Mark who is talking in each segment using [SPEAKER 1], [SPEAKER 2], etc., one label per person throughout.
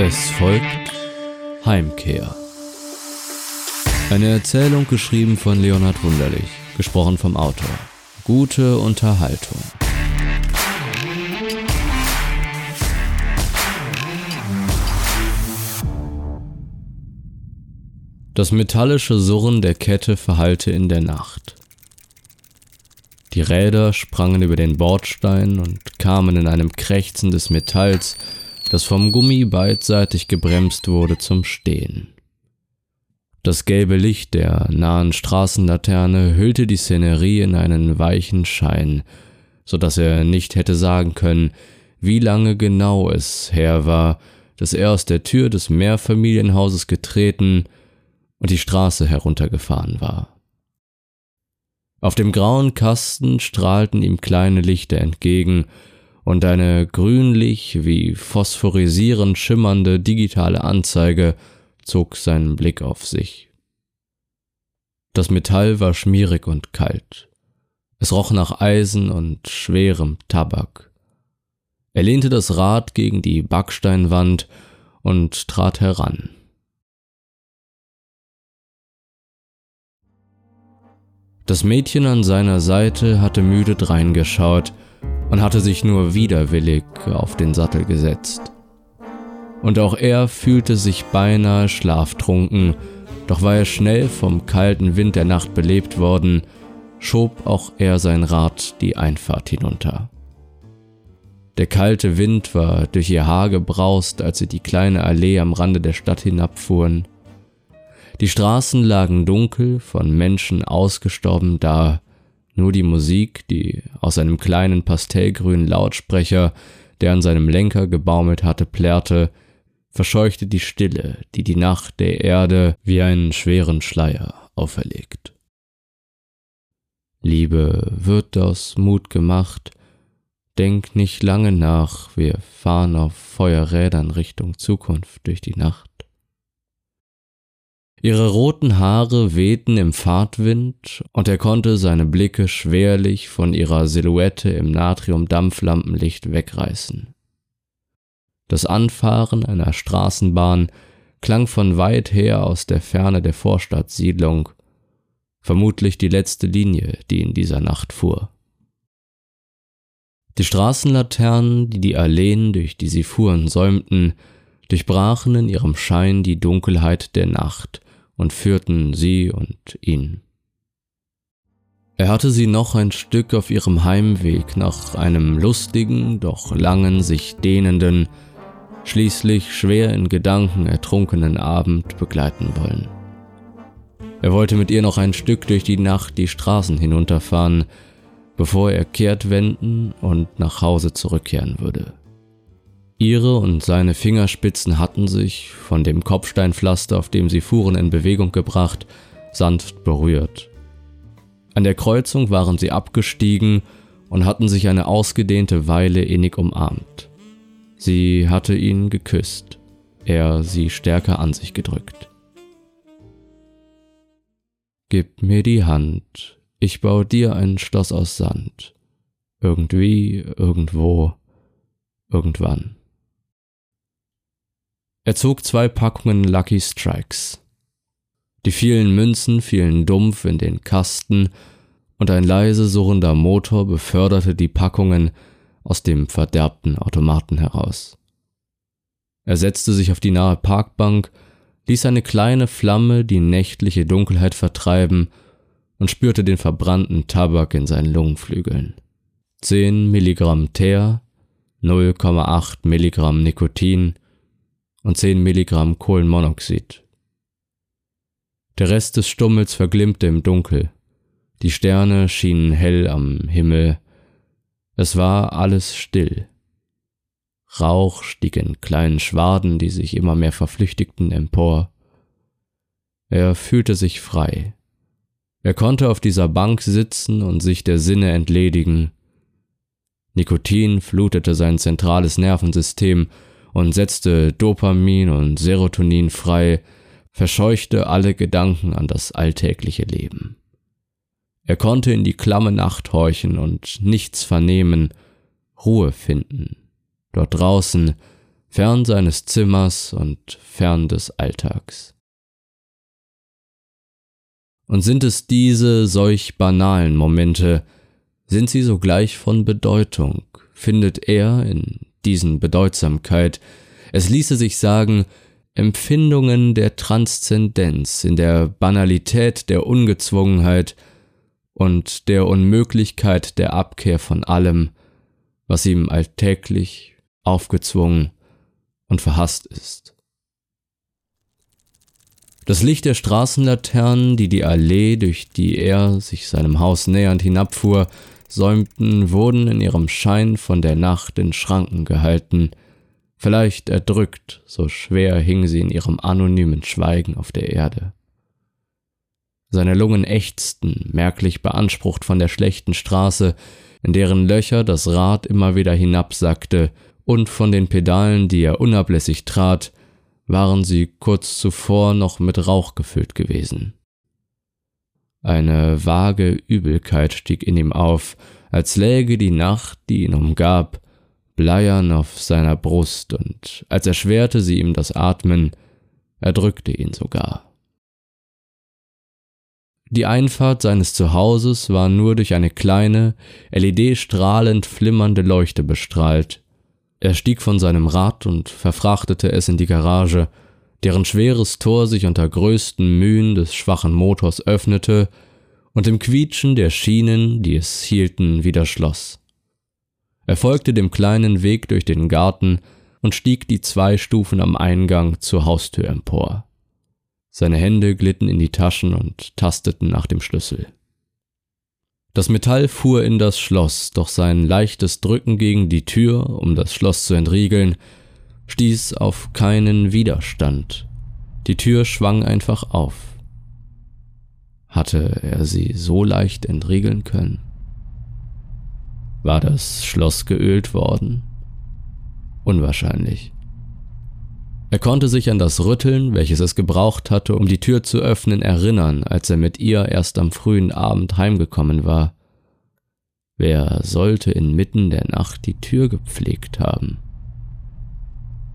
[SPEAKER 1] Es folgt Heimkehr. Eine Erzählung geschrieben von Leonhard Wunderlich, gesprochen vom Autor. Gute Unterhaltung. Das metallische Surren der Kette verhallte in der Nacht. Die Räder sprangen über den Bordstein und kamen in einem Krächzen des Metalls, das vom Gummi beidseitig gebremst wurde, zum Stehen. Das gelbe Licht der nahen Straßenlaterne hüllte die Szenerie in einen weichen Schein, so dass er nicht hätte sagen können, wie lange genau es her war, dass er aus der Tür des Mehrfamilienhauses getreten und die Straße heruntergefahren war. Auf dem grauen Kasten strahlten ihm kleine Lichter entgegen, und eine grünlich wie phosphorisierend schimmernde digitale Anzeige zog seinen Blick auf sich. Das Metall war schmierig und kalt. Es roch nach Eisen und schwerem Tabak. Er lehnte das Rad gegen die Backsteinwand und trat heran. Das Mädchen an seiner Seite hatte müde dreingeschaut und hatte sich nur widerwillig auf den Sattel gesetzt. Und auch er fühlte sich beinahe schlaftrunken, doch war er schnell vom kalten Wind der Nacht belebt worden, schob auch er sein Rad die Einfahrt hinunter. Der kalte Wind war durch ihr Haar gebraust, als sie die kleine Allee am Rande der Stadt hinabfuhren. Die Straßen lagen dunkel, von Menschen ausgestorben da, nur die Musik, die aus einem kleinen pastellgrünen Lautsprecher, der an seinem Lenker gebaumelt hatte, plärrte, verscheuchte die Stille, die die Nacht der Erde wie einen schweren Schleier auferlegt. Liebe, wird aus Mut gemacht, denk nicht lange nach, wir fahren auf Feuerrädern Richtung Zukunft durch die Nacht. Ihre roten Haare wehten im Fahrtwind, und er konnte seine Blicke schwerlich von ihrer Silhouette im Natrium-Dampflampenlicht wegreißen. Das Anfahren einer Straßenbahn klang von weit her aus der Ferne der Vorstadtsiedlung, vermutlich die letzte Linie, die in dieser Nacht fuhr. Die Straßenlaternen, die die Alleen, durch die sie fuhren, säumten, durchbrachen in ihrem Schein die Dunkelheit der Nacht und führten sie und ihn. Er hatte sie noch ein Stück auf ihrem Heimweg nach einem lustigen, doch langen, sich dehnenden, schließlich schwer in Gedanken ertrunkenen Abend begleiten wollen. Er wollte mit ihr noch ein Stück durch die Nacht die Straßen hinunterfahren, bevor er kehrt wenden und nach Hause zurückkehren würde. Ihre und seine Fingerspitzen hatten sich, von dem Kopfsteinpflaster, auf dem sie fuhren, in Bewegung gebracht, sanft berührt. An der Kreuzung waren sie abgestiegen und hatten sich eine ausgedehnte Weile innig umarmt. Sie hatte ihn geküsst, er sie stärker an sich gedrückt. Gib mir die Hand, ich baue dir ein Schloss aus Sand. Irgendwie, irgendwo, irgendwann. Er zog zwei Packungen Lucky Strikes. Die vielen Münzen fielen dumpf in den Kasten und ein leise surrender Motor beförderte die Packungen aus dem verderbten Automaten heraus. Er setzte sich auf die nahe Parkbank, ließ eine kleine Flamme die nächtliche Dunkelheit vertreiben und spürte den verbrannten Tabak in seinen Lungenflügeln. 10 Milligramm Teer, 0,8 Milligramm Nikotin und 10 Milligramm Kohlenmonoxid. Der Rest des Stummels verglimmte im Dunkel. Die Sterne schienen hell am Himmel. Es war alles still. Rauch stieg in kleinen Schwaden, die sich immer mehr verflüchtigten, empor. Er fühlte sich frei. Er konnte auf dieser Bank sitzen und sich der Sinne entledigen. Nikotin flutete sein zentrales Nervensystem und setzte Dopamin und Serotonin frei, verscheuchte alle Gedanken an das alltägliche Leben. Er konnte in die klamme Nacht horchen und nichts vernehmen, Ruhe finden. Dort draußen, fern seines Zimmers und fern des Alltags. Und sind es diese solch banalen Momente, sind sie sogleich von Bedeutung, findet er in diesen Bedeutsamkeit, es ließe sich sagen, Empfindungen der Transzendenz, in der Banalität der Ungezwungenheit und der Unmöglichkeit der Abkehr von allem, was ihm alltäglich aufgezwungen und verhasst ist. Das Licht der Straßenlaternen, die die Allee, durch die er sich seinem Haus nähernd hinabfuhr, säumten, wurden in ihrem Schein von der Nacht in Schranken gehalten, vielleicht erdrückt, so schwer hing sie in ihrem anonymen Schweigen auf der Erde. Seine Lungen ächzten, merklich beansprucht von der schlechten Straße, in deren Löcher das Rad immer wieder hinabsackte, und von den Pedalen, die er unablässig trat, waren sie kurz zuvor noch mit Rauch gefüllt gewesen. Eine vage Übelkeit stieg in ihm auf, als läge die Nacht, die ihn umgab, bleiern auf seiner Brust, und als erschwerte sie ihm das Atmen, erdrückte ihn sogar. Die Einfahrt seines Zuhauses war nur durch eine kleine, LED-strahlend flimmernde Leuchte bestrahlt. Er stieg von seinem Rad und verfrachtete es in die Garage, deren schweres Tor sich unter größten Mühen des schwachen Motors öffnete und im Quietschen der Schienen, die es hielten, wieder schloss. Er folgte dem kleinen Weg durch den Garten und stieg die zwei Stufen am Eingang zur Haustür empor. Seine Hände glitten in die Taschen und tasteten nach dem Schlüssel. Das Metall fuhr in das Schloss, doch sein leichtes Drücken gegen die Tür, um das Schloss zu entriegeln, stieß auf keinen Widerstand. Die Tür schwang einfach auf. Hatte er sie so leicht entriegeln können? War das Schloss geölt worden? Unwahrscheinlich. Er konnte sich an das Rütteln, welches es gebraucht hatte, um die Tür zu öffnen, erinnern, als er mit ihr erst am frühen Abend heimgekommen war. Wer sollte inmitten der Nacht die Tür gepflegt haben?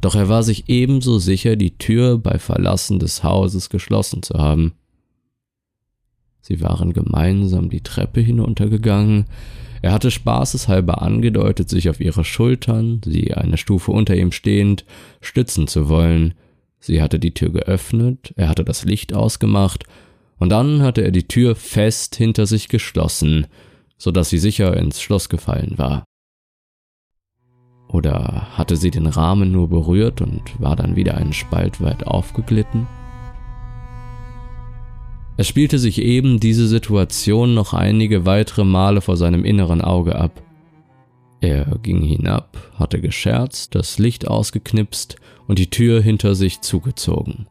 [SPEAKER 1] Doch er war sich ebenso sicher, die Tür bei Verlassen des Hauses geschlossen zu haben. Sie waren gemeinsam die Treppe hinuntergegangen, er hatte spaßeshalber angedeutet, sich auf ihre Schultern, sie eine Stufe unter ihm stehend, stützen zu wollen. Sie hatte die Tür geöffnet, er hatte das Licht ausgemacht, und dann hatte er die Tür fest hinter sich geschlossen, so dass sie sicher ins Schloss gefallen war. Oder hatte sie den Rahmen nur berührt und war dann wieder einen Spalt weit aufgeglitten? Es spielte sich eben diese Situation noch einige weitere Male vor seinem inneren Auge ab. Er ging hinab, hatte gescherzt, das Licht ausgeknipst und die Tür hinter sich zugezogen.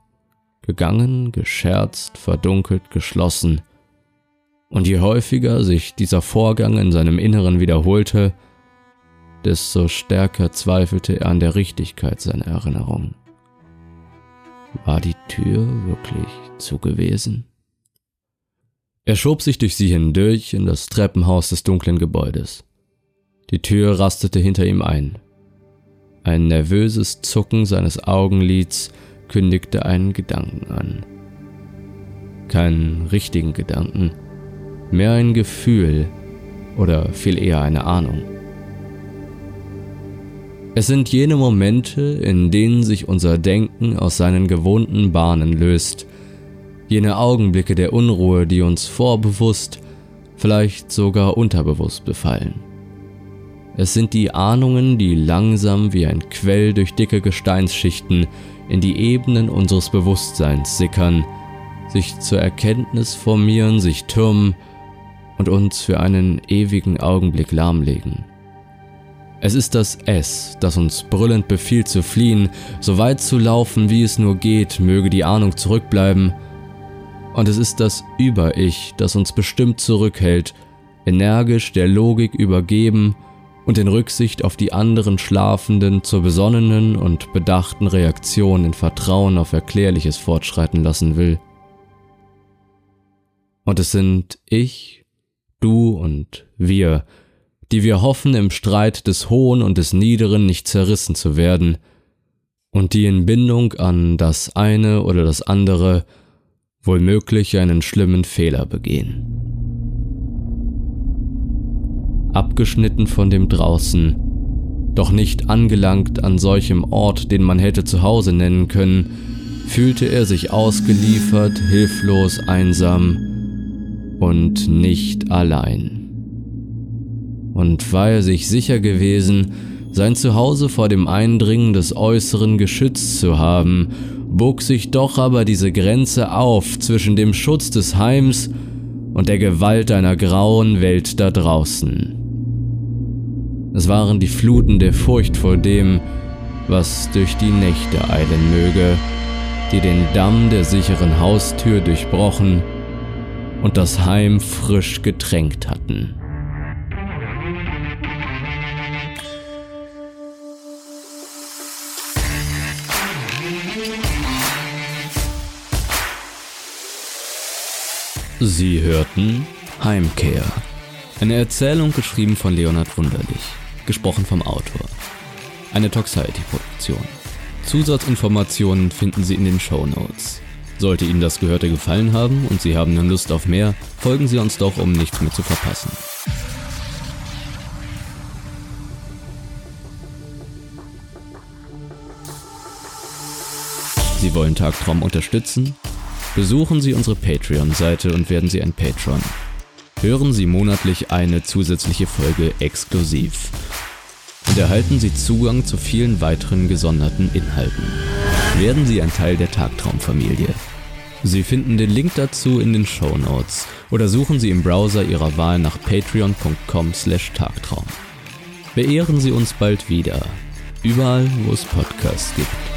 [SPEAKER 1] Gegangen, gescherzt, verdunkelt, geschlossen. Und je häufiger sich dieser Vorgang in seinem Inneren wiederholte, desto stärker zweifelte er an der Richtigkeit seiner Erinnerung. War die Tür wirklich zu gewesen? Er schob sich durch sie hindurch in das Treppenhaus des dunklen Gebäudes. Die Tür rastete hinter ihm ein. Ein nervöses Zucken seines Augenlids kündigte einen Gedanken an. Keinen richtigen Gedanken, mehr ein Gefühl oder viel eher eine Ahnung. Es sind jene Momente, in denen sich unser Denken aus seinen gewohnten Bahnen löst jene Augenblicke der Unruhe, die uns vorbewusst, vielleicht sogar unterbewusst befallen. Es sind die Ahnungen, die langsam wie ein Quell durch dicke Gesteinsschichten in die Ebenen unseres Bewusstseins sickern, sich zur Erkenntnis formieren, sich türmen und uns für einen ewigen Augenblick lahmlegen. Es ist das Es, das uns brüllend befiehlt zu fliehen, so weit zu laufen, wie es nur geht, möge die Ahnung zurückbleiben, und es ist das Über-Ich, das uns bestimmt zurückhält, energisch der Logik übergeben und in Rücksicht auf die anderen Schlafenden zur besonnenen und bedachten Reaktion in Vertrauen auf Erklärliches fortschreiten lassen will. Und es sind ich, du und wir, die wir hoffen, im Streit des Hohen und des Niederen nicht zerrissen zu werden, und die in Bindung an das eine oder das andere wohlmöglich einen schlimmen Fehler begehen. Abgeschnitten von dem draußen, doch nicht angelangt an solchem Ort, den man hätte zu Hause nennen können, fühlte er sich ausgeliefert, hilflos, einsam und nicht allein. Und war er sich sicher gewesen, sein Zuhause vor dem Eindringen des Äußeren geschützt zu haben, bog sich doch aber diese Grenze auf zwischen dem Schutz des Heims und der Gewalt einer grauen Welt da draußen. Es waren die Fluten der Furcht vor dem, was durch die Nächte eilen möge, die den Damm der sicheren Haustür durchbrochen und das Heim frisch getränkt hatten. Sie hörten Heimkehr. Eine Erzählung geschrieben von Leonhard Wunderlich, gesprochen vom Autor. Eine Toxiety-Produktion. Zusatzinformationen finden Sie in den Show Notes. Sollte Ihnen das Gehörte gefallen haben und Sie haben nun Lust auf mehr, folgen Sie uns doch, um nichts mehr zu verpassen. Sie wollen Tagtraum unterstützen? Besuchen Sie unsere Patreon-Seite und werden Sie ein Patron. Hören Sie monatlich eine zusätzliche Folge exklusiv und erhalten Sie Zugang zu vielen weiteren gesonderten Inhalten. Werden Sie ein Teil der Tagtraumfamilie. Sie finden den Link dazu in den Show Notes oder suchen Sie im Browser Ihrer Wahl nach patreon.com/tagtraum. Beehren Sie uns bald wieder, überall, wo es Podcasts gibt.